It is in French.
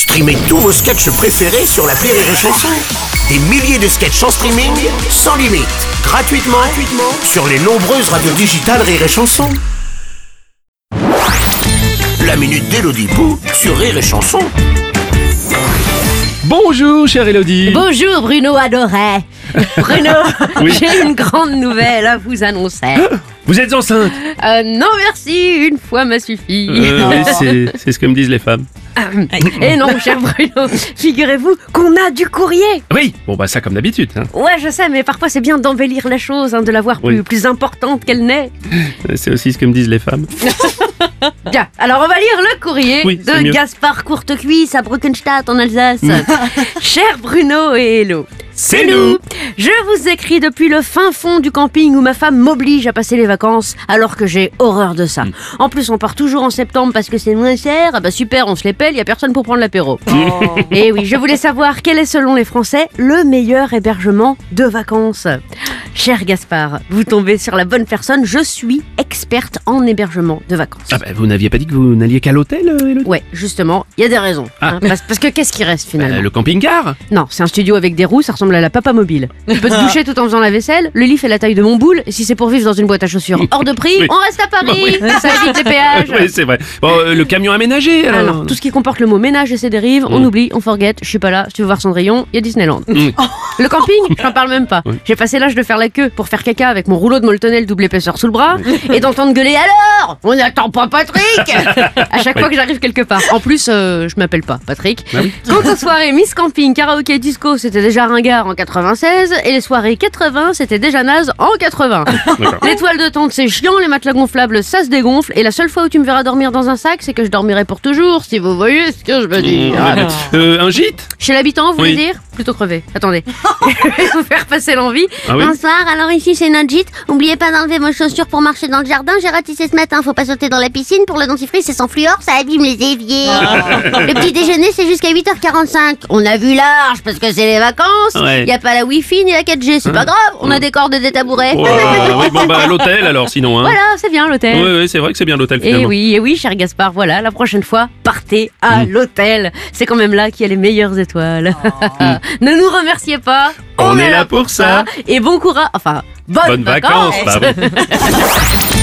Streamez tous vos sketchs préférés sur la Rire et Chanson. Des milliers de sketchs en streaming, sans limite, gratuitement, gratuitement sur les nombreuses radios digitales Rire et Chanson. La minute d'Elodie Pou sur Rire et Chanson. Bonjour, chère Elodie. Bonjour Bruno adoré. Bruno, Oui. j'ai une grande nouvelle à vous annoncer. Vous êtes enceinte Euh, non merci, une fois m'a suffi. Euh, oui, c'est- c'est ce que me disent les femmes. Et non, cher Bruno, figurez-vous qu'on a du courrier. Oui, bon bah ça comme d'habitude. hein. Ouais, je sais, mais parfois c'est bien d'embellir la chose, hein, de la voir plus, Oui. plus importante qu'elle n'est. C'est aussi ce que me disent les femmes. Bien, alors on va lire le courrier Oui, de mieux. Gaspard Courtecuisse à Bruckenstadt en Alsace. Cher Bruno et Hello. C'est nous. Je vous écris depuis le fin fond du camping où ma femme m'oblige à passer les vacances alors que j'ai horreur de Mm. ça. En plus, on part toujours en septembre parce que c'est moins cher. Ah bah super, on se les pèle, y a personne pour prendre l'apéro. Et oui, je voulais savoir quel est selon les Français le meilleur hébergement de vacances. Cher Gaspard, vous tombez sur la bonne personne. Je suis experte en hébergement de vacances. Ah bah vous n'aviez pas dit que vous n'alliez qu'à l'hôtel, euh, Elodie? Ouais, justement, il y a des raisons. Ah. hein, parce, parce que qu'est-ce qui reste finalement? Euh, Le camping-car Non, c'est un studio avec des roues, ça ressemble à la papa mobile. Tu peux te doucher tout en faisant la vaisselle, le lit fait la taille de mon boule, et si c'est pour vivre dans une boîte à chaussures hors de prix, Oui. on reste à Paris, ça évite les péages. Oui, c'est vrai. Bon, euh, le camion aménagé Ah alors non, tout ce qui comporte le mot ménage et ses dérives, on Mm. oublie, on forget, je suis pas là, si tu veux voir Cendrillon, il y a Disneyland. Mm. Le camping, j'en parle même pas. Oui. J'ai passé l'âge de faire la queue pour faire caca avec mon rouleau de Moltonel double épaisseur sous le bras et d'entendre gueuler alors On n'attend pas Patrick? À chaque fois que j'arrive quelque part. En plus, euh, je m'appelle pas Patrick. Bah. Quant aux soirées Miss Camping, karaoké, disco, c'était déjà ringard en 96 et les soirées 80, c'était déjà naze en 80. D'accord. L'étoile de tente, c'est chiant, les matelas gonflables, ça se dégonfle, et la seule fois où tu me verras dormir dans un sac, c'est que je dormirai pour toujours, si vous voyez ce que je veux dire. Euh, un gîte? Chez l'habitant, vous voulez dire? Plutôt crevé. Attendez. je vais vous faire passer l'envie. Ah oui Bonsoir, alors ici c'est gîte. Oubliez pas d'enlever vos chaussures pour marcher dans le jardin. J'ai ratissé ce matin, faut pas sauter dans la piscine. Pour le dentifrice, c'est sans fluor, ça abîme les éviers. le petit déjeuner, c'est jusqu'à 8h45. On a vu large parce que c'est les vacances. Ouais. Y a pas la wifi ni la 4G, c'est pas grave. On a des cordes et des tabourets. Oh, Oui, bon bah l'hôtel alors sinon. Hein. Voilà, c'est bien l'hôtel. Ouais, ouais, c'est vrai que c'est bien l'hôtel Et finalement. oui, et oui, cher Gaspard, voilà, la prochaine fois, partez à Mm. l'hôtel. C'est quand même là qu'il y a les meilleures étoiles. ne nous remerciez pas. On est là pour ça. Et bon courage, enfin, bonnes, Bonnes vacances, bah